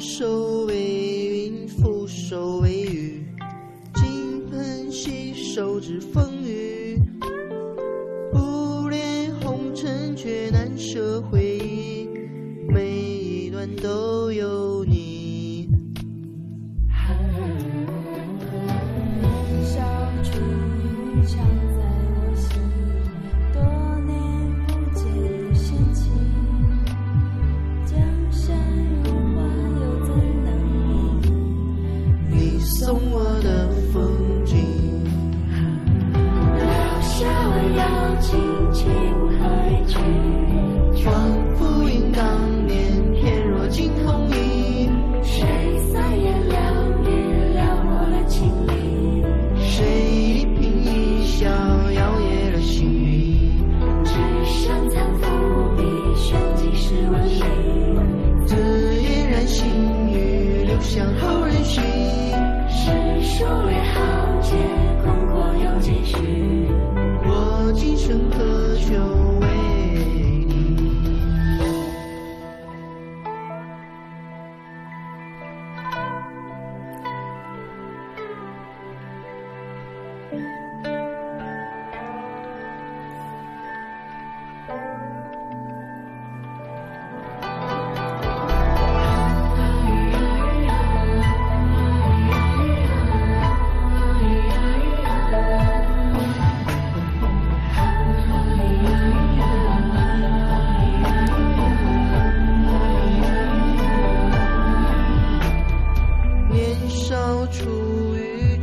手为云覆手为雨金盆洗手止风雨。不恋红尘却难舍回忆每一段都有你要轻轻回去。仿佛映当年翩若惊鸿影，谁三言两语撩拨了情意？谁一颦一笑摇曳了星云。纸上残伏笔，旋即是纹理。自嫣然心语，留香后人寻。世数略豪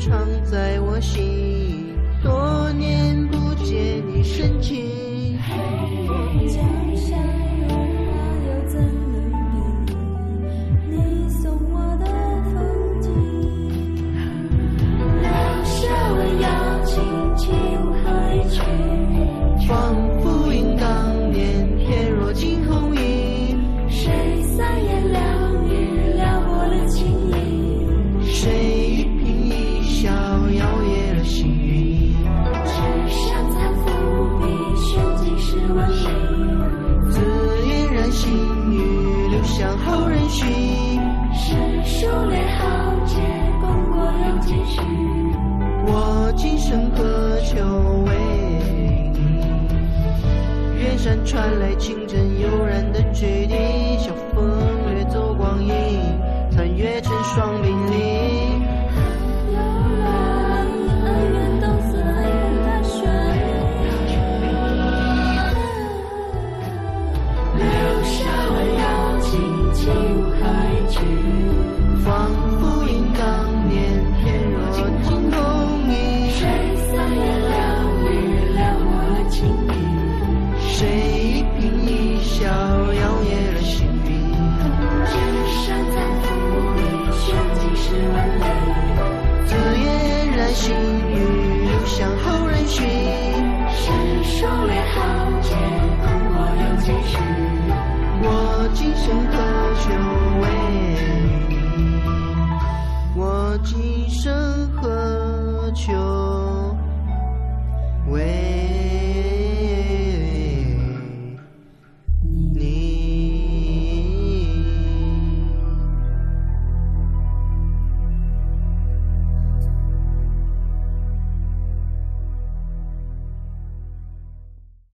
常在我心。多年不见你深情，江山如画，又怎能比？你送我的风景，留下我要轻轻回去。向，后人寻。世数列豪杰，功过有几许？我今生何求为你？远山传来清真悠然的曲心语，留香后人寻。世数略豪杰，功过有几许？我。今生何求为今生何求？为